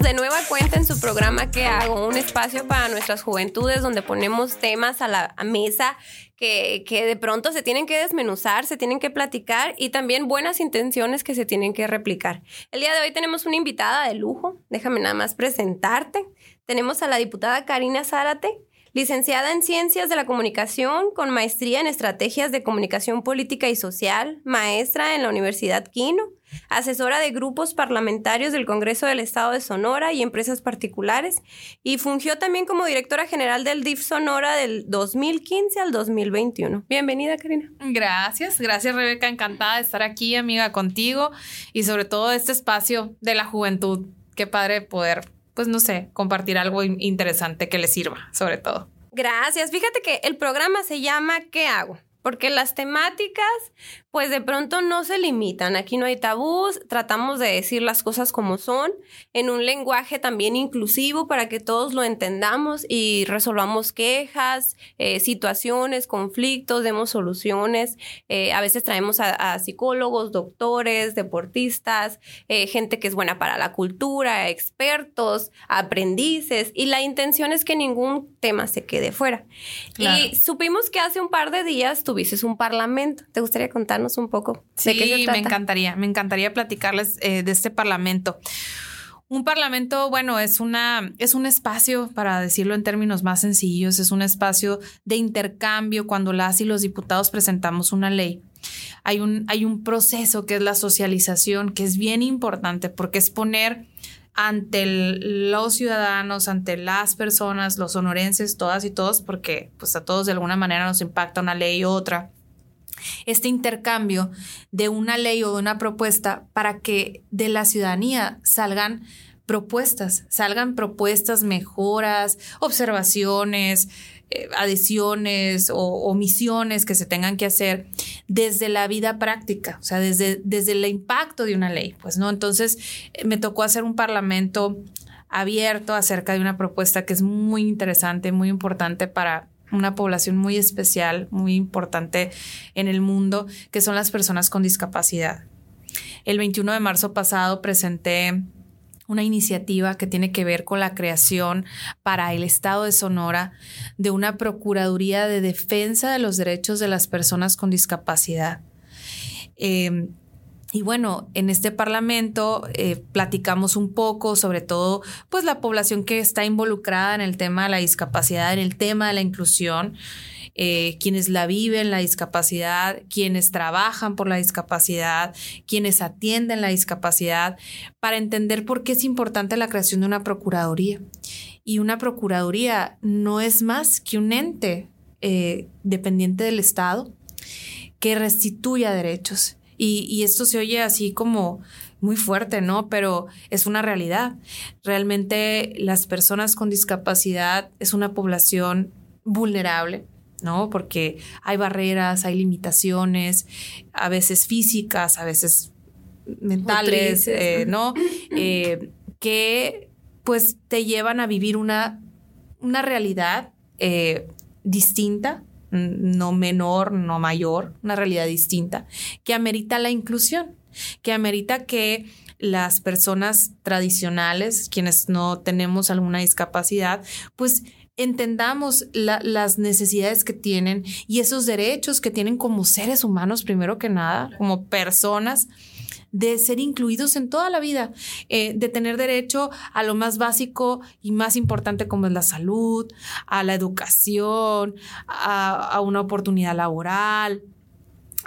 de nueva cuenta en su programa que hago? Un espacio para nuestras juventudes donde ponemos temas a la mesa que, que, de pronto se tienen que desmenuzar, se tienen que platicar y también buenas intenciones que se tienen que replicar. El día de hoy tenemos una invitada de lujo, déjame nada más presentarte. Tenemos a la diputada Karina Zárate, licenciada en Ciencias de la Comunicación con maestría en Estrategias de Comunicación Política y Social, maestra en la Universidad Quino, asesora de grupos parlamentarios del Congreso del Estado de Sonora y empresas particulares, y fungió también como directora general del DIF Sonora del 2015 al 2021. Bienvenida, Karina. Gracias, gracias, Rebeca. Encantada de estar aquí, amiga, contigo y sobre todo este espacio de la juventud. Qué padre poder pues no sé, compartir algo interesante que les sirva, sobre todo. Gracias. Fíjate que el programa se llama ¿Qué hago? Porque las temáticas pues de pronto no se limitan. Aquí no hay tabús, tratamos de decir las cosas como son, en un lenguaje también inclusivo para que todos lo entendamos y resolvamos quejas, eh, situaciones, conflictos, demos soluciones. Eh, a veces traemos a, psicólogos, doctores, deportistas, eh, gente que es buena para la cultura, expertos, aprendices, y la intención es que ningún tema se quede fuera. Y supimos que hace un par de días tuviste un parlamento. ¿Te gustaría contarnos? un poco sí, me encantaría, me encantaría platicarles eh, de este parlamento. Un parlamento, bueno, es una es un espacio para decirlo en términos más sencillos, es un espacio de intercambio cuando las y los diputados presentamos una ley. Hay un hay un proceso que es la socialización que es bien importante porque es poner ante los ciudadanos, ante las personas, los sonorenses, todas y todos, porque pues a todos de alguna manera nos impacta una ley u otra este intercambio de una ley o de una propuesta para que de la ciudadanía salgan propuestas, salgan propuestas, mejoras, observaciones, eh, adhesiones o omisiones que se tengan que hacer desde la vida práctica, o sea, desde, desde el impacto de una ley, pues, ¿no? Entonces, eh, me tocó hacer un parlamento abierto acerca de una propuesta que es muy interesante, muy importante para, una población muy especial, muy importante en el mundo, que son las personas con discapacidad. El 21 de marzo pasado presenté una iniciativa que tiene que ver con la creación para el Estado de Sonora de una Procuraduría de Defensa de los Derechos de las Personas con Discapacidad. Eh, y bueno, en este parlamento eh, platicamos un poco sobre todo, pues la población que está involucrada en el tema de la discapacidad, en el tema de la inclusión, eh, quienes la viven, la discapacidad, quienes trabajan por la discapacidad, quienes atienden la discapacidad, para entender por qué es importante la creación de una procuraduría. Y una procuraduría no es más que un ente eh, dependiente del Estado que restituya derechos y, esto se oye así como muy fuerte, ¿no? Pero es una realidad. Realmente las personas con discapacidad es una población vulnerable, ¿no? Porque hay barreras, hay limitaciones, a veces físicas, a veces mentales, eh, ¿no? Eh, que pues te llevan a vivir una, una realidad eh, distinta no menor, no mayor, una realidad distinta, que amerita la inclusión, que amerita que las personas tradicionales, quienes no tenemos alguna discapacidad, pues entendamos las necesidades que tienen y esos derechos que tienen como seres humanos, primero que nada, como personas de ser incluidos en toda la vida, eh, de tener derecho a lo más básico y más importante como es la salud, a la educación, a una oportunidad laboral,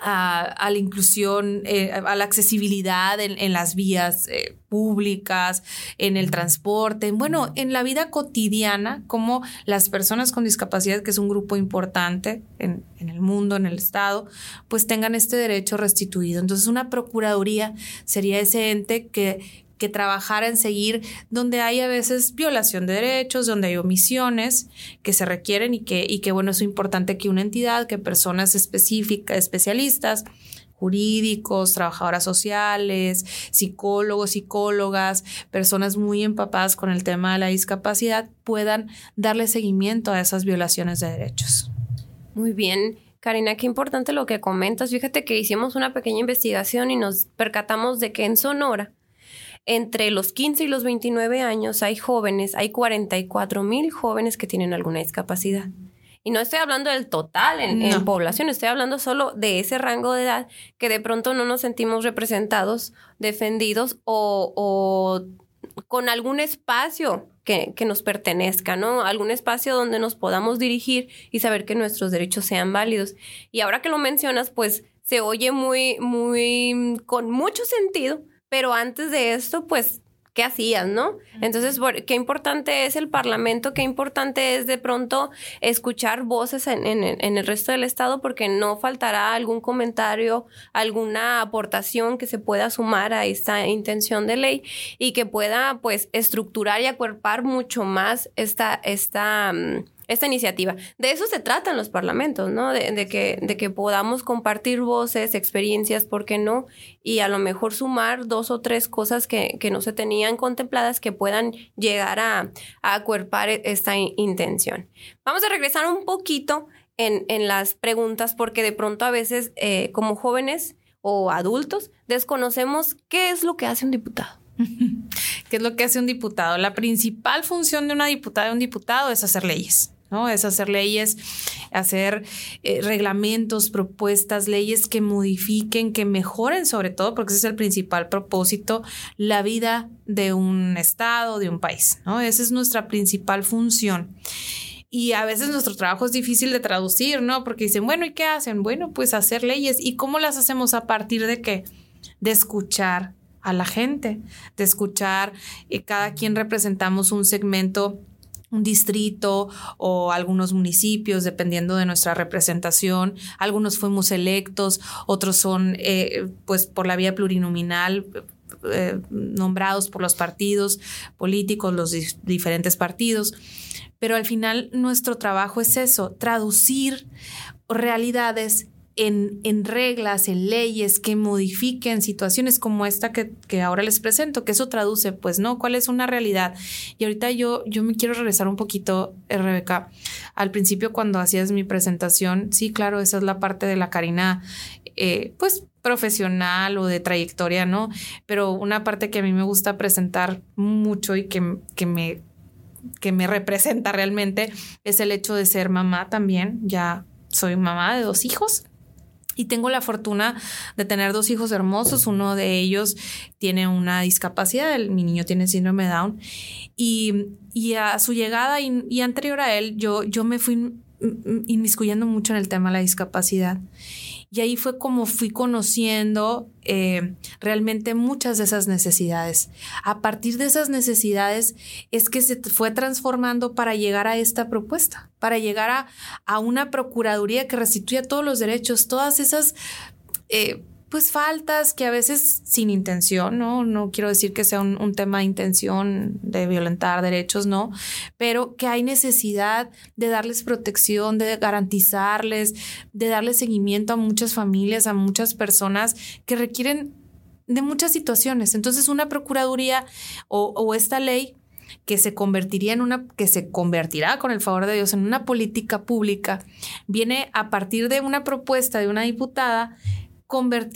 a, la inclusión, eh, a la accesibilidad en, las vías eh, públicas, en el transporte, bueno, en la vida cotidiana, como las personas con discapacidad, que es un grupo importante en, en el mundo, en el Estado, pues tengan este derecho restituido. Entonces, una procuraduría sería ese ente que, que trabajara en seguir donde hay a veces violación de derechos, donde hay omisiones que se requieren y que, y que bueno, es importante que una entidad, que personas específicas, especialistas, jurídicos, trabajadoras sociales, psicólogos, psicólogas, personas muy empapadas con el tema de la discapacidad puedan darle seguimiento a esas violaciones de derechos. Muy bien. Karina, qué importante lo que comentas. Fíjate que hicimos una pequeña investigación y nos percatamos de que en Sonora entre los 15 y los 29 años hay jóvenes, hay 44 mil jóvenes que tienen alguna discapacidad. Y no estoy hablando del total en, población, estoy hablando solo de ese rango de edad que de pronto no nos sentimos representados, defendidos o, o con algún espacio que, que, nos pertenezca, ¿no? Algún espacio donde nos podamos dirigir y saber que nuestros derechos sean válidos. Y ahora que lo mencionas, pues se oye muy, muy, con mucho sentido, pero antes de esto, pues qué hacías, ¿no? Entonces, qué importante es el Parlamento, qué importante es de pronto escuchar voces en, el resto del Estado, porque no faltará algún comentario, alguna aportación que se pueda sumar a esta intención de ley y que pueda, pues, estructurar y acuerpar mucho más esta, esta, mm, esta iniciativa. De eso se tratan los parlamentos, ¿no? De, que, de que podamos compartir voces, experiencias, ¿por qué no? Y a lo mejor sumar dos o tres cosas que, no se tenían contempladas que puedan llegar a, acuerpar esta intención. Vamos a regresar un poquito en, las preguntas porque de pronto a veces eh, como jóvenes o adultos desconocemos qué es lo que hace un diputado. ¿Qué es lo que hace un diputado? La principal función de una diputada y un diputado es hacer leyes. ¿No? Es hacer leyes, hacer eh, reglamentos, propuestas, leyes que modifiquen, que mejoren sobre todo, porque ese es el principal propósito, la vida de un estado, de un país, ¿no? Esa es nuestra principal función. Y a veces nuestro trabajo es difícil de traducir, ¿no? Porque dicen, bueno, ¿y qué hacen? Bueno, pues hacer leyes. ¿Y cómo las hacemos a partir de qué? De escuchar a la gente, de escuchar, eh, cada quien representamos un segmento un distrito o algunos municipios, dependiendo de nuestra representación. Algunos fuimos electos, otros son, eh, pues, por la vía plurinominal. Eh, nombrados por los partidos políticos, los diferentes partidos. Pero al final nuestro trabajo es eso, traducir realidades en, reglas, en leyes que modifiquen situaciones como esta que, ahora les presento, que eso traduce, pues, ¿no? ¿Cuál es una realidad? Y ahorita yo, yo me quiero regresar un poquito, eh, Rebeca, al principio cuando hacías mi presentación, sí, claro, esa es la parte de la Karina, eh, pues, profesional o de trayectoria, ¿no? Pero una parte que a mí me gusta presentar mucho y que, que me que me representa realmente es el hecho de ser mamá también. Ya soy mamá de dos hijos y tengo la fortuna de tener dos hijos hermosos. Uno de ellos tiene una discapacidad, mi niño tiene síndrome Down. Y, a su llegada y, anterior a él, yo, yo me fui inmiscuyendo mucho en el tema de la discapacidad. Y ahí fue como fui conociendo eh, realmente muchas de esas necesidades. A partir de esas necesidades es que se fue transformando para llegar a esta propuesta, para llegar a, a una procuraduría que restituya todos los derechos, todas esas... Eh, pues faltas que a veces sin intención, ¿no? No quiero decir que sea un, tema de intención de violentar derechos, no, pero que hay necesidad de darles protección, de garantizarles, de darle seguimiento a muchas familias, a muchas personas que requieren de muchas situaciones. Entonces, una procuraduría o, o esta ley que se convertiría en una, que se convertirá con el favor de Dios en una política pública, viene a partir de una propuesta de una diputada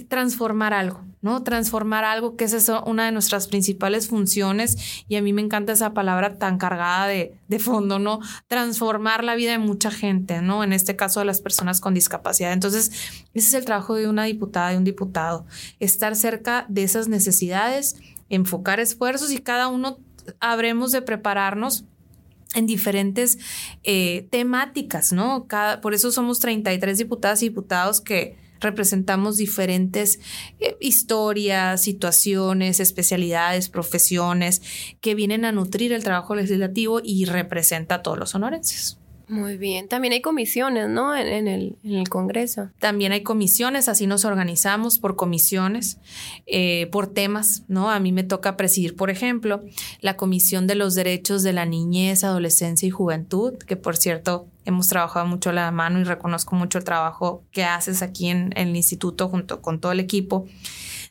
transformar algo, ¿no? Transformar algo, que es una de nuestras principales funciones, y a mí me encanta esa palabra tan cargada de, de fondo, ¿no? Transformar la vida de mucha gente, ¿no? En este caso de las personas con discapacidad. Entonces, ese es el trabajo de una diputada, de un diputado, estar cerca de esas necesidades, enfocar esfuerzos y cada uno habremos de prepararnos en diferentes eh, temáticas, ¿no? Por eso somos 33 diputadas y diputados que representamos diferentes eh, historias, situaciones, especialidades, profesiones que vienen a nutrir el trabajo legislativo y representa a todos los sonorenses. Muy bien. También hay comisiones, ¿no? En, el, Congreso. También hay comisiones, así nos organizamos por comisiones, eh, por temas, ¿no? A mí me toca presidir, por ejemplo, la Comisión de los Derechos de la Niñez, Adolescencia y Juventud, que por cierto hemos trabajado mucho la mano y reconozco mucho el trabajo que haces aquí en el instituto junto con todo el equipo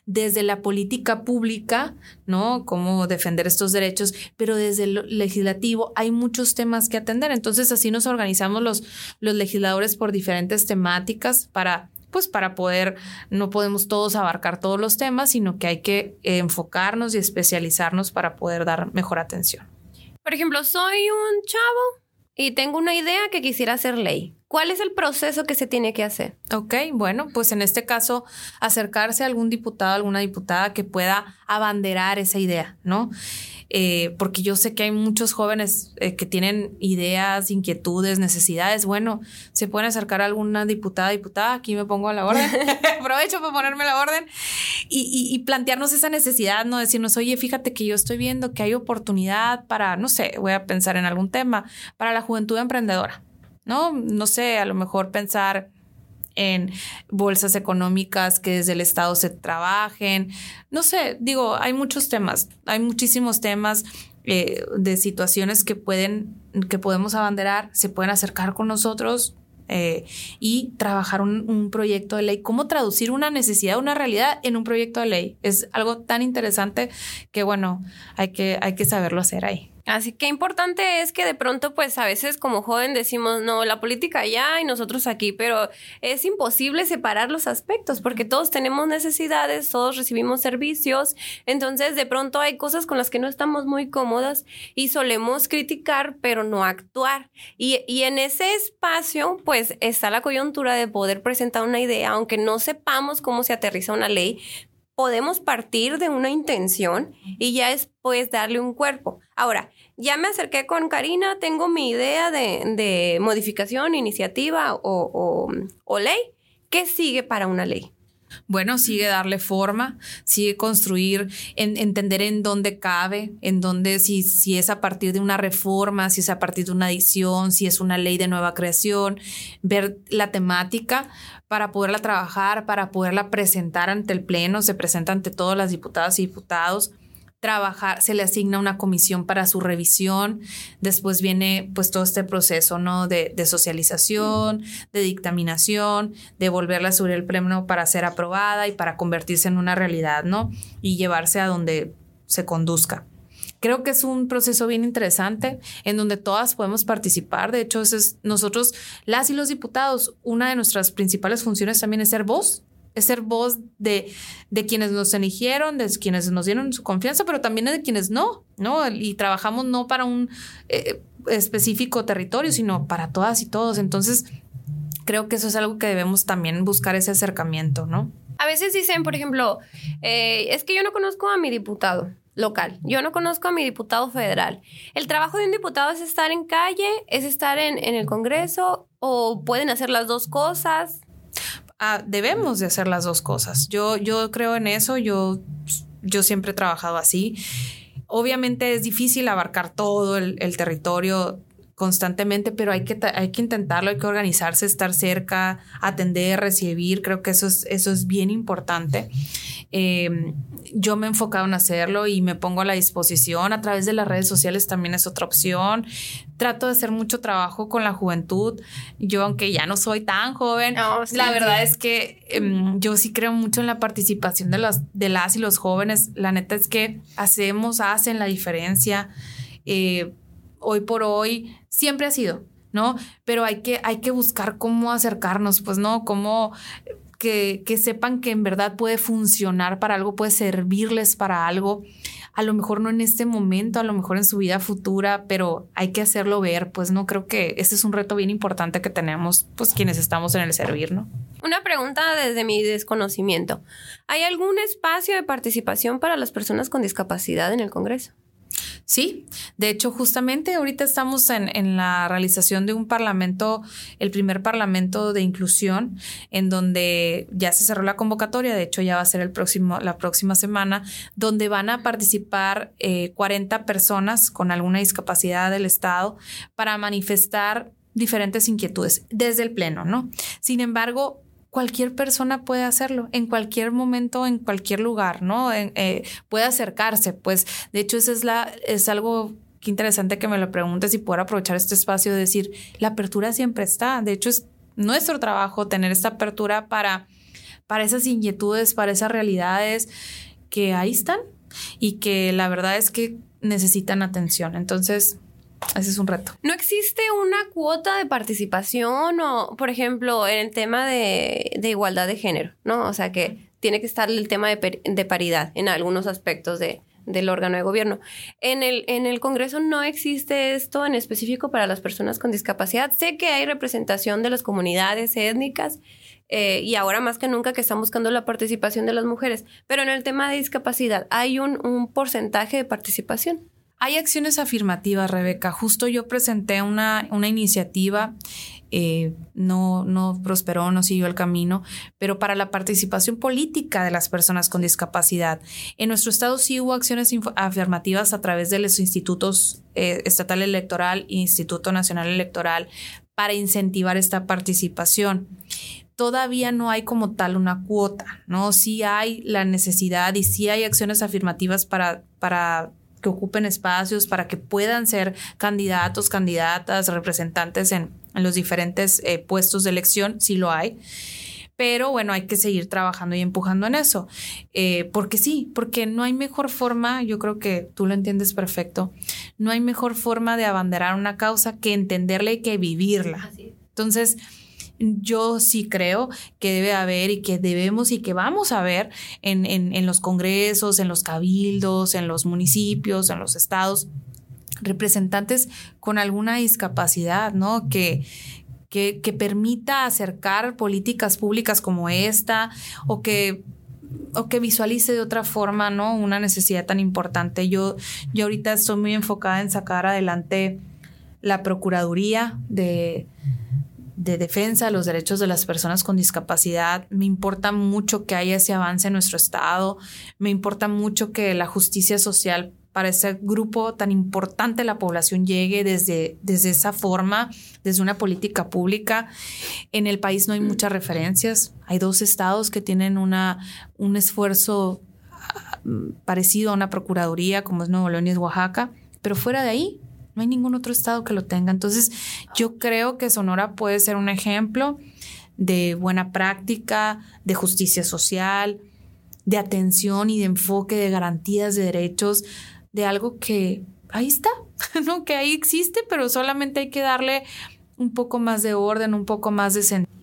desde la política pública, ¿no? Cómo defender estos derechos, pero desde el legislativo hay muchos temas que atender. Entonces, así nos organizamos los, los legisladores por diferentes temáticas para pues para poder, no podemos todos abarcar todos los temas, sino que hay que enfocarnos y especializarnos para poder dar mejor atención. Por ejemplo, soy un chavo y tengo una idea que quisiera hacer ley. ¿Cuál es el proceso que se tiene que hacer? Ok, bueno, pues en este caso, acercarse a algún diputado, alguna diputada que pueda abanderar esa idea, ¿no? Eh, porque yo sé que hay muchos jóvenes eh, que tienen ideas, inquietudes, necesidades. Bueno, se pueden acercar a alguna diputada, diputada, aquí me pongo a la orden, aprovecho para ponerme a la orden y, y, plantearnos esa necesidad, ¿no? Decirnos, oye, fíjate que yo estoy viendo que hay oportunidad para, no sé, voy a pensar en algún tema, para la juventud emprendedora ¿no? No sé, a lo mejor pensar en bolsas económicas que desde el Estado se trabajen. No sé, digo, hay muchos temas, hay muchísimos temas eh, de situaciones que pueden, que podemos abanderar, se pueden acercar con nosotros. Eh, y trabajar un, un, proyecto de ley, cómo traducir una necesidad, una realidad en un proyecto de ley. Es algo tan interesante que, bueno, hay que, hay que saberlo hacer ahí. Así que importante es que de pronto, pues a veces como joven decimos, no, la política allá y nosotros aquí, pero es imposible separar los aspectos porque todos tenemos necesidades, todos recibimos servicios, entonces de pronto hay cosas con las que no estamos muy cómodas y solemos criticar, pero no actuar. Y, y en ese espacio, pues está la coyuntura de poder presentar una idea, aunque no sepamos cómo se aterriza una ley, podemos partir de una intención y ya después darle un cuerpo. Ahora, ya me acerqué con Karina, tengo mi idea de, modificación, iniciativa o, o ley. ¿Qué sigue para una ley? Bueno, sigue darle forma, sigue construir, entender en dónde cabe, en dónde, si, si es a partir de una reforma, si es a partir de una adición, si es una ley de nueva creación, ver la temática para poderla trabajar, para poderla presentar ante el Pleno, se presenta ante todas las diputadas y diputados trabajar, se le asigna una comisión para su revisión, después viene pues todo este proceso, ¿no? De, socialización, de dictaminación, de volverla a subir el pleno para ser aprobada y para convertirse en una realidad, ¿no? Y llevarse a donde se conduzca. Creo que es un proceso bien interesante en donde todas podemos participar. De hecho, es, nosotros, las y los diputados, una de nuestras principales funciones también es ser voz es ser voz de, de quienes nos eligieron, de quienes nos dieron su confianza, pero también de quienes no, ¿no? Y trabajamos no para un eh, específico territorio, sino para todas y todos. Entonces, creo que eso es algo que debemos también buscar ese acercamiento, ¿no? A veces dicen, por ejemplo, eh, es que yo no conozco a mi diputado local, yo no conozco a mi diputado federal. El trabajo de un diputado es estar en calle, es estar en, en el Congreso o pueden hacer las dos cosas. Ah, debemos de hacer las dos cosas. Yo, yo creo en eso, yo, yo siempre he trabajado así. Obviamente es difícil abarcar todo el, el territorio constantemente, pero hay que, hay que intentarlo, hay que organizarse, estar cerca, atender, recibir, creo que eso es, eso es bien importante. Em, yo me he enfocado en hacerlo y me pongo a la disposición. A través de las redes sociales también es otra opción. Trato de hacer mucho trabajo con la juventud. Yo, aunque ya no soy tan joven, la verdad es que em, yo sí creo mucho en la participación de las, de las y los jóvenes. La neta es que hacemos, hacen la diferencia. Eh, hoy por hoy siempre ha sido, ¿no? Pero hay que, hay que buscar cómo acercarnos, pues, ¿no? Cómo que, sepan que en verdad puede funcionar para algo, puede servirles para algo. A lo mejor no en este momento, a lo mejor en su vida futura, pero hay que hacerlo ver, pues no creo que ese es un reto bien importante que tenemos, pues quienes estamos en el servir, ¿no? Una pregunta desde mi desconocimiento. ¿Hay algún espacio de participación para las personas con discapacidad en el Congreso? Sí, de hecho, justamente ahorita estamos en, la realización de un parlamento, el primer parlamento de inclusión, en donde ya se cerró la convocatoria, de hecho ya va a ser el próximo, la próxima semana, donde van a participar 40 eh, personas con alguna discapacidad del Estado para manifestar diferentes inquietudes desde el Pleno, ¿no? Sin embargo, cualquier persona puede hacerlo en cualquier momento, en cualquier lugar, ¿no? Eh, puede acercarse, pues de hecho eso es, la, es algo que interesante que me lo preguntes y poder aprovechar este espacio de decir, la apertura siempre está, de hecho es nuestro trabajo tener esta apertura para, para esas inquietudes, para esas realidades que ahí están y que la verdad es que necesitan atención. Entonces, ese es un reto. ¿No existe una cuota de participación o, por ejemplo, en el tema de, igualdad de género, ¿no? O sea, que tiene que estar el tema de, paridad en algunos aspectos de, del órgano de gobierno. En el, en el Congreso no existe esto en específico para las personas con discapacidad. Sé que hay representación de las comunidades étnicas eh, y ahora más que nunca que están buscando la participación de las mujeres, pero en el tema de discapacidad hay un, un porcentaje de participación. Hay acciones afirmativas, Rebeca. Justo yo presenté una, una iniciativa, eh, no, no prosperó, no siguió el camino, pero para la participación política de las personas con discapacidad. En nuestro estado sí hubo acciones afirmativas a través de los institutos eh, estatal electoral e Instituto Nacional Electoral para incentivar esta participación todavía no hay como tal una cuota, ¿no? Sí hay la necesidad y sí hay acciones afirmativas para, para que ocupen espacios para que puedan ser candidatos, candidatas, representantes en, los diferentes eh, puestos de elección, si lo hay. Pero bueno, hay que seguir trabajando y empujando en eso. Eh, porque sí, porque no hay mejor forma, yo creo que tú lo entiendes perfecto, no hay mejor forma de abanderar una causa que entenderla y que vivirla. Entonces, yo sí creo que debe haber y que debemos y que vamos a ver en, en, los congresos, en los cabildos, en los municipios, en los estados, representantes con alguna discapacidad, ¿no? Que, que, que, permita acercar políticas públicas como esta o que o que visualice de otra forma, ¿no? Una necesidad tan importante. Yo, yo ahorita estoy muy enfocada en sacar adelante la Procuraduría de, de defensa de los derechos de las personas con discapacidad. Me importa mucho que haya ese avance en nuestro Estado. Me importa mucho que la justicia social para ese grupo tan importante de la población llegue desde, desde esa forma, desde una política pública. En el país no hay muchas referencias. Hay dos estados que tienen una, un esfuerzo ah, parecido a una procuraduría, como es Nuevo León y Oaxaca, pero fuera de ahí no hay ningún otro estado que lo tenga. Entonces, yo creo que Sonora puede ser un ejemplo de buena práctica, de justicia social, de atención y de enfoque, de garantías de derechos, de algo que ahí está, ¿no? Que ahí existe, pero solamente hay que darle un poco más de orden, un poco más de sentido.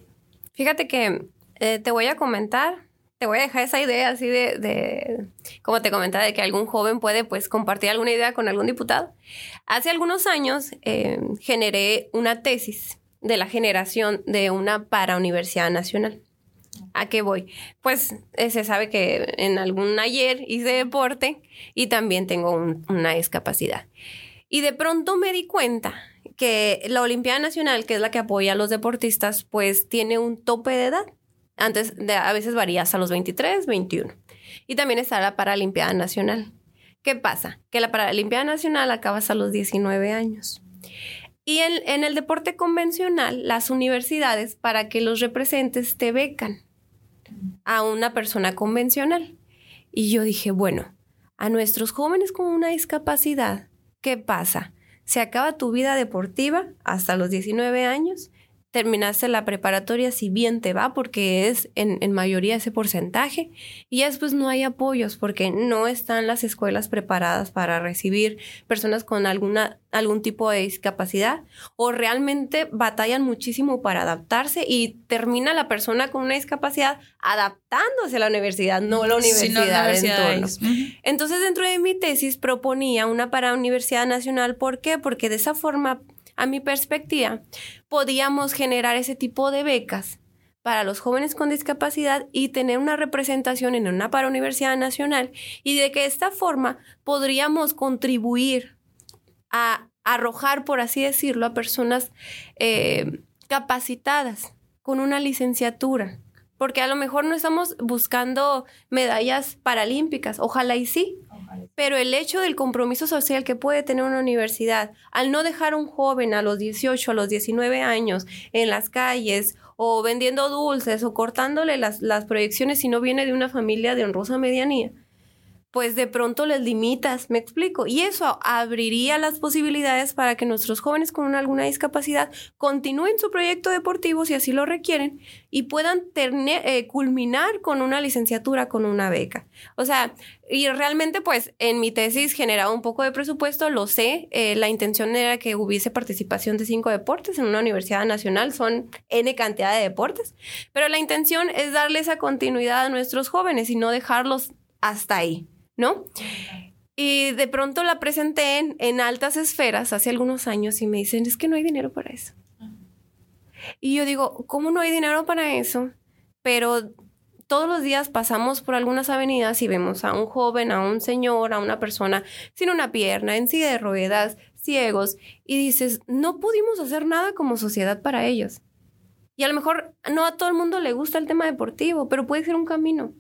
Fíjate que eh, te voy a comentar te voy a dejar esa idea así de, de, como te comentaba, de que algún joven puede pues compartir alguna idea con algún diputado. Hace algunos años eh, generé una tesis de la generación de una para Universidad Nacional. ¿A qué voy? Pues eh, se sabe que en algún ayer hice deporte y también tengo una discapacidad. Y de pronto me di cuenta que la Olimpiada Nacional, que es la que apoya a los deportistas, pues tiene un tope de edad. Antes, de, a veces varía hasta los 23, 21. Y también está la Paralimpiada Nacional. ¿Qué pasa? Que la Paralimpiada Nacional acaba hasta los 19 años. Y en, en el deporte convencional, las universidades, para que los representes, te becan a una persona convencional. Y yo dije, bueno, a nuestros jóvenes con una discapacidad, ¿qué pasa? Se acaba tu vida deportiva hasta los 19 años terminaste la preparatoria si bien te va, porque es en, en, mayoría ese porcentaje, y después no hay apoyos porque no están las escuelas preparadas para recibir personas con alguna, algún tipo de discapacidad, o realmente batallan muchísimo para adaptarse y termina la persona con una discapacidad adaptándose a la universidad, no la universidad en Entonces, dentro de mi tesis proponía una para Universidad Nacional, ¿por qué? Porque de esa forma a mi perspectiva, podíamos generar ese tipo de becas para los jóvenes con discapacidad y tener una representación en una para Universidad Nacional y de que de esta forma podríamos contribuir a arrojar, por así decirlo, a personas eh, capacitadas con una licenciatura. Porque a lo mejor no estamos buscando medallas paralímpicas, ojalá y sí, pero el hecho del compromiso social que puede tener una universidad al no dejar a un joven a los 18, a los 19 años en las calles o vendiendo dulces o cortándole las, las proyecciones si no viene de una familia de honrosa medianía, pues de pronto les limitas, me explico. Y eso abriría las posibilidades para que nuestros jóvenes con alguna discapacidad continúen su proyecto deportivo si así lo requieren y puedan eh, culminar con una licenciatura, con una beca. O sea, y realmente pues en mi tesis generaba un poco de presupuesto, lo sé, eh, la intención era que hubiese participación de cinco deportes en una universidad nacional, son N cantidad de deportes, pero la intención es darle esa continuidad a nuestros jóvenes y no dejarlos hasta ahí. ¿No? Y de pronto la presenté en, altas esferas hace algunos años y me dicen, es que no hay dinero para eso. Y yo digo, ¿cómo no hay dinero para eso? Pero todos los días pasamos por algunas avenidas y vemos a un joven, a un señor, a una persona sin una pierna, en silla de ruedas, ciegos, y dices, no pudimos hacer nada como sociedad para ellos. Y a lo mejor no a todo el mundo le gusta el tema deportivo, pero puede ser un camino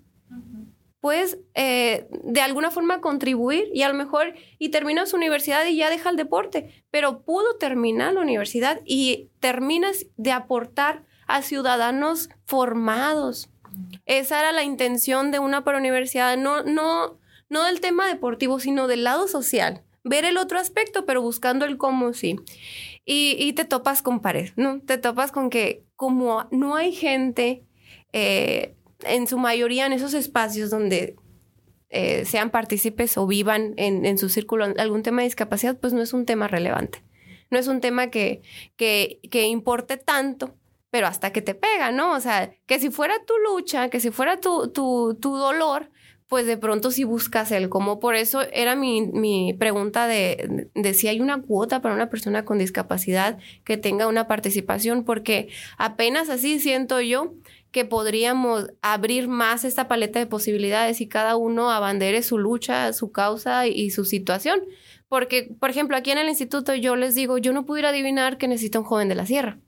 puedes eh, de alguna forma contribuir y a lo mejor y termina su universidad y ya deja el deporte, pero pudo terminar la universidad y terminas de aportar a ciudadanos formados. Esa era la intención de una para universidad, no, no, no del tema deportivo, sino del lado social. Ver el otro aspecto, pero buscando el cómo sí. Y, y te topas con pared, ¿no? Te topas con que como no hay gente eh, en su mayoría en esos espacios donde eh, sean partícipes o vivan en, su círculo algún tema de discapacidad, pues no es un tema relevante. No es un tema que, que, que importe tanto, pero hasta que te pega, ¿no? O sea, que si fuera tu lucha, que si fuera tu, tu, tu dolor, pues de pronto si buscas el cómo. Por eso era mi, mi pregunta de, de, si hay una cuota para una persona con discapacidad que tenga una participación, porque apenas así siento yo que podríamos abrir más esta paleta de posibilidades y cada uno abandere su lucha, su causa y su situación. Porque, por ejemplo, aquí en el instituto yo les digo, yo no pudiera adivinar que necesita un joven de la sierra.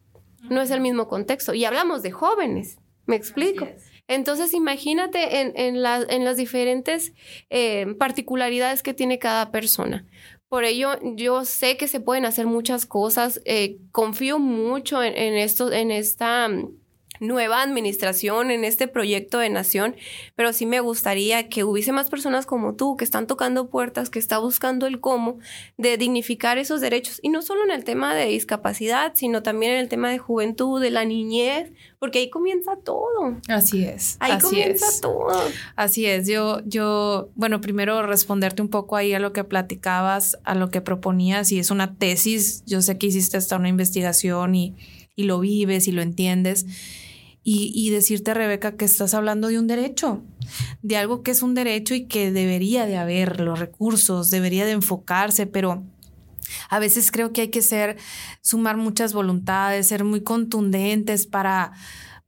No es el mismo contexto. Y hablamos de jóvenes, ¿me explico? Entonces, imagínate en, en, en las diferentes eh, particularidades que tiene cada persona. Por ello, yo sé que se pueden hacer muchas cosas. Eh, confío mucho en, en, en esta nueva administración en este proyecto de nación, pero sí me gustaría que hubiese más personas como tú que están tocando puertas, que están buscando el cómo de dignificar esos derechos y no solo en el tema de discapacidad, sino también en el tema de juventud, de la niñez, porque ahí comienza todo. Así es. Ahí comienza todo. Así es. Yo, yo, bueno, primero responderte un poco ahí a lo que platicabas, a lo que proponías, y es una tesis. Yo sé que hiciste hasta una investigación y, y lo vives y lo entiendes y, decirte, Rebeca, que estás hablando de un derecho, de algo que es un derecho y que debería de haber los recursos, debería de enfocarse, pero a veces creo que hay que ser, sumar muchas voluntades, ser muy contundentes para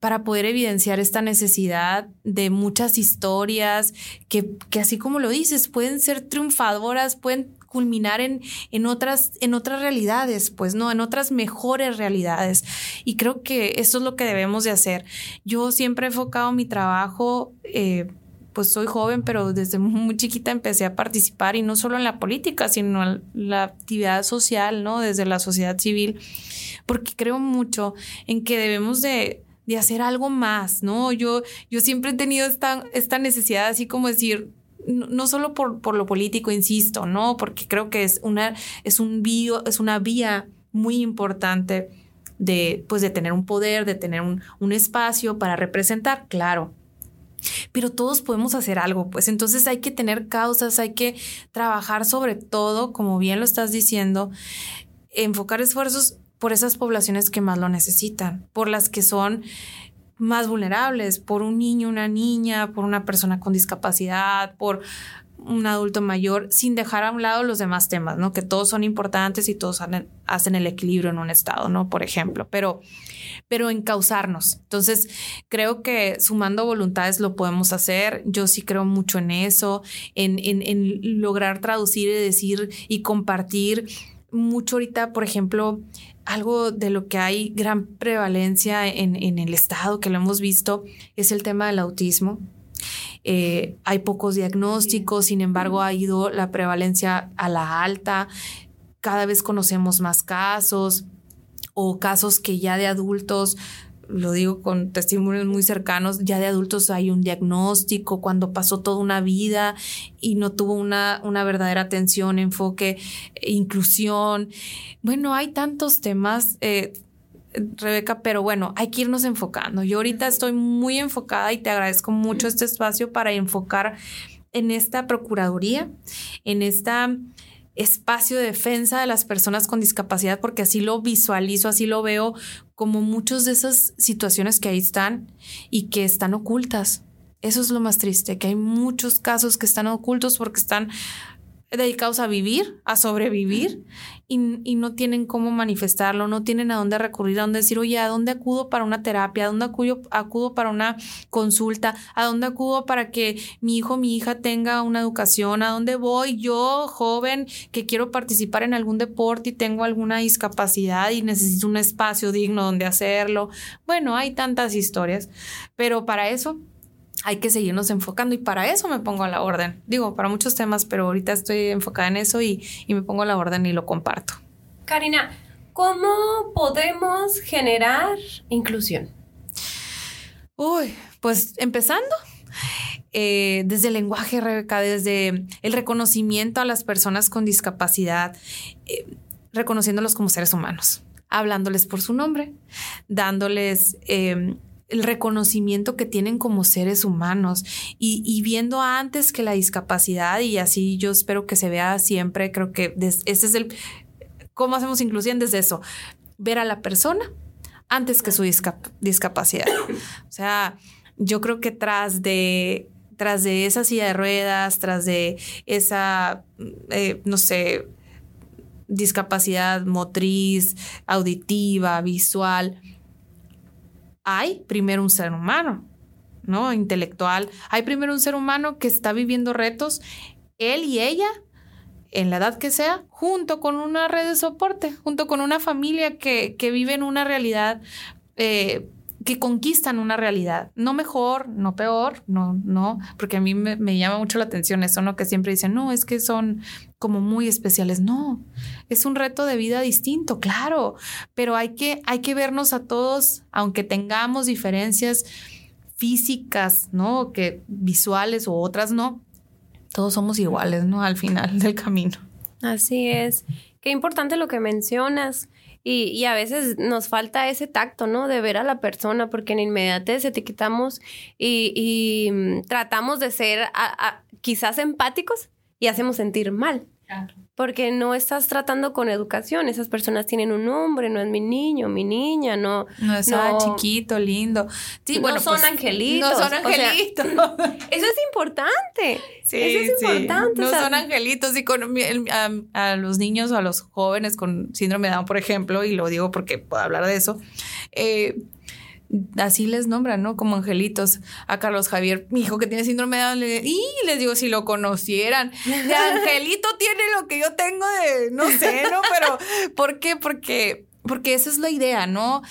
para poder evidenciar esta necesidad de muchas historias que, que, así como lo dices, pueden ser triunfadoras, pueden culminar en, en, otras, en otras realidades, pues no, en otras mejores realidades. Y creo que eso es lo que debemos de hacer. Yo siempre he enfocado mi trabajo, eh, pues soy joven, pero desde muy chiquita empecé a participar y no solo en la política, sino en la actividad social, ¿no? Desde la sociedad civil, porque creo mucho en que debemos de de hacer algo más, ¿no? Yo, yo siempre he tenido esta, esta necesidad así como decir, no, solo por, por, lo político, insisto, ¿no? Porque creo que es una, es un es una vía muy importante de, pues, de tener un poder, de tener un, un espacio para representar, claro. Pero todos podemos hacer algo, pues entonces hay que tener causas, hay que trabajar sobre todo, como bien lo estás diciendo, enfocar esfuerzos por esas poblaciones que más lo necesitan, por las que son más vulnerables, por un niño, una niña, por una persona con discapacidad, por un adulto mayor, sin dejar a un lado los demás temas, ¿no? Que todos son importantes y todos hacen el equilibrio en un estado, ¿no? Por ejemplo, pero, pero encauzarnos. Entonces, creo que sumando voluntades lo podemos hacer. Yo sí creo mucho en eso, en, en, en lograr traducir y decir y compartir mucho ahorita, por ejemplo, algo de lo que hay gran prevalencia en, el Estado, que lo hemos visto, es el tema del autismo. Eh, hay pocos diagnósticos, sin embargo, ha ido la prevalencia a la alta. Cada vez conocemos más casos o casos que ya de adultos lo digo con testimonios muy cercanos, ya de adultos hay un diagnóstico cuando pasó toda una vida y no tuvo una, una verdadera atención, enfoque, inclusión. Bueno, hay tantos temas. Eh, Rebeca, pero bueno, hay que irnos enfocando. Yo ahorita estoy muy enfocada y te agradezco mucho este espacio para enfocar en esta Procuraduría, en esta espacio de defensa de las personas con discapacidad, porque así lo visualizo, así lo veo como muchas de esas situaciones que ahí están y que están ocultas. Eso es lo más triste, que hay muchos casos que están ocultos porque están dedicados a vivir, a sobrevivir y, no tienen cómo manifestarlo, no tienen a dónde recurrir, a dónde decir, oye, ¿a dónde acudo para una terapia? ¿A dónde acudo, acudo para una consulta? ¿A dónde acudo para que mi hijo, mi hija tenga una educación? ¿A dónde voy yo, joven, que quiero participar en algún deporte y tengo alguna discapacidad y necesito un espacio digno donde hacerlo? Bueno, hay tantas historias, pero para eso hay que seguirnos enfocando y para eso me pongo a la orden. Digo, para muchos temas, pero ahorita estoy enfocada en eso y, me pongo a la orden y lo comparto. Karina, ¿cómo podemos generar inclusión? Uy, pues empezando. Eh, desde el lenguaje, Rebeca, desde el reconocimiento a las personas con discapacidad, eh, reconociéndolos como seres humanos, hablándoles por su nombre, dándoles eh, el reconocimiento que tienen como seres humanos y, viendo antes que la discapacidad y así yo espero que se vea siempre, creo que ese es el, ¿cómo hacemos inclusión desde eso? Ver a la persona antes que su discapacidad. O sea, yo creo que tras de, tras de esa silla de ruedas, tras de esa, eh, no sé, discapacidad motriz, auditiva, visual, hay primero un ser humano, ¿no? Intelectual. Hay primero un ser humano que está viviendo retos, él y ella, en la edad que sea, junto con una red de soporte, junto con una familia que, que vive en una realidad eh, que conquistan una realidad, no mejor, no peor, no, no, porque a mí me, llama mucho la atención eso, ¿no? Que siempre dicen, no, es que son como muy especiales. No, es un reto de vida distinto, claro, pero hay que, hay que vernos a todos, aunque tengamos diferencias físicas, ¿no? Que visuales o otras no, todos somos iguales, ¿no? Al final del camino. Así es. Qué importante lo que mencionas. Y, a veces nos falta ese tacto, ¿no? De ver a la persona, porque en inmediatez etiquetamos y, y mm, tratamos de ser quizás empáticos y hacemos sentir mal. Porque no estás tratando con educación. Esas personas tienen un nombre, no es mi niño, mi niña, no. No es chiquito, lindo. Sí, bueno, son pues, angelitos. No son angelitos. eso es importante. Sí, eso es importante. No son angelitos. Y con a, los niños o a los jóvenes con síndrome de Down, por ejemplo, y lo digo porque puedo hablar de eso. Eh, así les nombran, ¿no? Como angelitos. A Carlos Javier, mi hijo que tiene síndrome de Down, y les digo, si lo conocieran, de angelito tiene lo que yo tengo de, no sé, ¿no? Pero, ¿por qué? Porque porque esa es la idea, ¿no?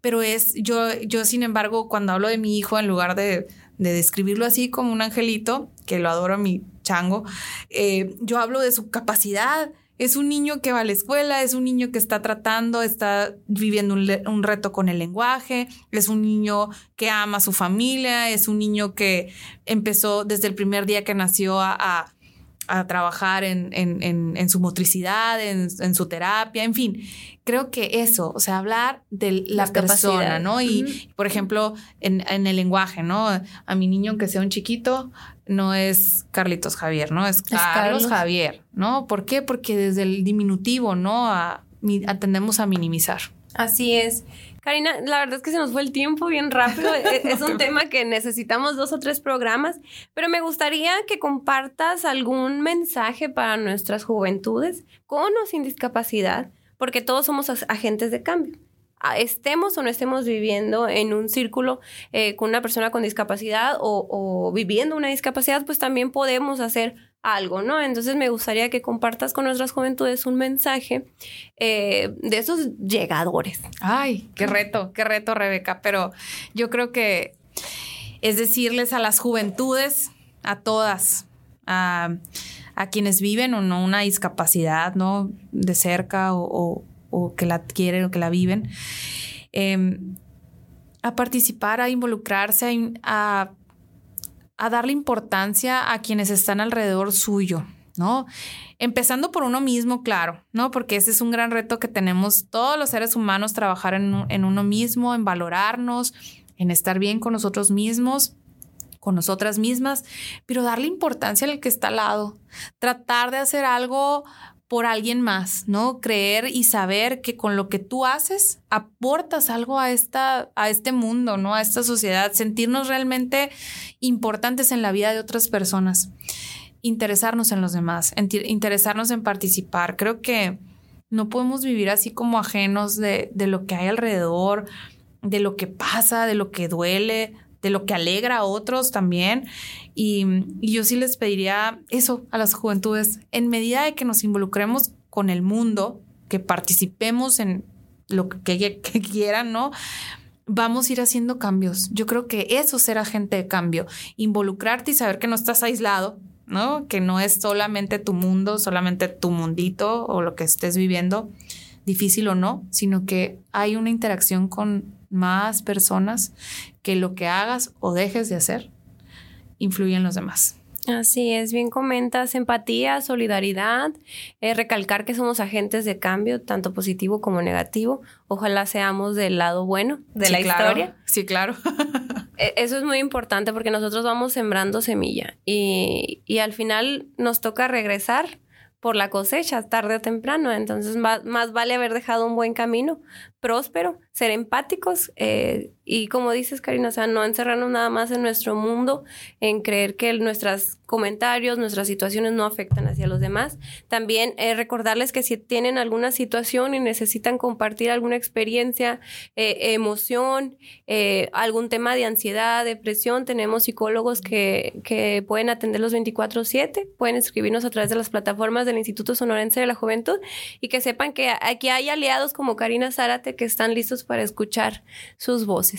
Pero es, yo, yo sin embargo, cuando hablo de mi hijo, en lugar de, describirlo así como un angelito, que lo adoro a mi chango, eh, yo hablo de su capacidad, es un niño que va a la escuela, es un niño que está tratando, está viviendo un, reto con el lenguaje, es un niño que ama a su familia, es un niño que empezó desde el primer día que nació a, trabajar en, su motricidad, en, su terapia, en fin. Creo que eso, o sea, hablar de la persona, ¿no? Y, por ejemplo, en, el lenguaje, ¿no? A mi niño que sea un chiquito, no es Carlitos Javier, ¿no? Es Carlos, Javier, ¿no? ¿Por qué? Porque desde el diminutivo, ¿no? A, atendemos a minimizar. Así es. Karina, la verdad es que se nos fue el tiempo bien rápido. E-, es un tema que necesitamos dos o tres programas, pero me gustaría que compartas algún mensaje para nuestras juventudes con o sin discapacidad, porque todos somos agentes de cambio estemos o no estemos viviendo en un círculo eh, con una persona con discapacidad o, viviendo una discapacidad, pues también podemos hacer algo, ¿no? Entonces me gustaría que compartas con nuestras juventudes un mensaje eh, de esos llegadores. Ay, qué reto, qué reto, Rebeca, pero yo creo que es decirles a las juventudes, a todas, a, quienes viven o no una discapacidad, ¿no? De cerca o, o que la quieren o que la viven, em, a participar, a involucrarse, a, a darle importancia a quienes están alrededor suyo, ¿no? Empezando por uno mismo, claro, ¿no? Porque ese es un gran reto que tenemos todos los seres humanos, trabajar en, en uno mismo, en valorarnos, en estar bien con nosotros mismos con nosotras mismas, pero darle importancia al que está al lado, tratar de hacer algo por alguien más, ¿no? Creer y saber que con lo que tú haces aportas algo a esta a este mundo, ¿no? A esta sociedad, sentirnos realmente importantes en la vida de otras personas, interesarnos en los demás, interesarnos en participar. Creo que no podemos vivir así como ajenos de, de lo que hay alrededor, de lo que pasa, de lo que duele, de lo que alegra a otros también. Y, yo sí les pediría eso a las juventudes, en medida de que nos involucremos con el mundo, que participemos en lo que, quieran, ¿no? Vamos a ir haciendo cambios. Yo creo que eso será gente de cambio. Involucrarte y saber que no estás aislado, ¿no? Que no es solamente tu mundo, solamente tu mundito o lo que estés viviendo, difícil o no, sino que hay una interacción con más personas que lo que hagas o dejes de hacer influye en los demás. Así es, bien comentas, empatía, solidaridad, eh, recalcar que somos agentes de cambio, tanto positivo como negativo. Ojalá seamos del lado bueno de la historia. Sí, claro. E, eso es muy importante porque nosotros vamos sembrando semilla y, y al final nos toca regresar por la cosecha, tarde o temprano. Entonces, más, más, vale haber dejado un buen camino, próspero, ser empáticos eh, y como dices, Karina, o no encerrarnos nada más en nuestro mundo, en creer que nuestros comentarios, nuestras situaciones no afectan hacia los demás. También eh, recordarles que si tienen alguna situación y necesitan compartir alguna experiencia, eh, emoción, algún tema de ansiedad, depresión, tenemos psicólogos que, que pueden atender los 24/7, pueden escribirnos a través de las plataformas del Instituto Sonorense de la Juventud y que sepan que aquí hay aliados como Karina Zárate que están listos para escuchar sus voces.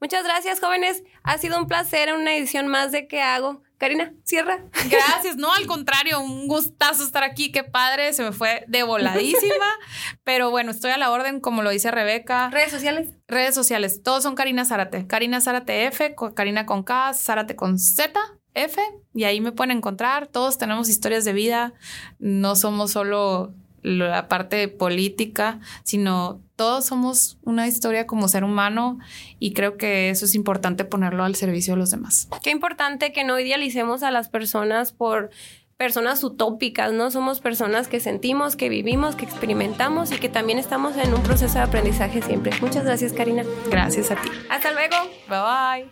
Muchas gracias, jóvenes. Ha sido un placer en una edición más de ¿Qué hago? Karina, cierra. Gracias, no, al contrario, un gustazo estar aquí, qué padre, se me fue de voladísima, pero bueno, estoy a la orden, como lo dice Rebeca. ¿Redes sociales? Redes sociales, todos son Karina Zárate, Karina Zárate F, Karina con K, Zárate con Z, F, y ahí me pueden encontrar, todos tenemos historias de vida, no somos solo la parte política, sino todos somos una historia como ser humano y creo que eso es importante ponerlo al servicio de los demás. Qué importante que no idealicemos a las personas por personas utópicas, ¿no? Somos personas que sentimos, que vivimos, que experimentamos y que también estamos en un proceso de aprendizaje siempre. Muchas gracias, Karina. Gracias a ti. Hasta luego. Bye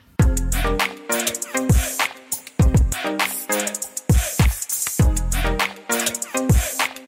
bye.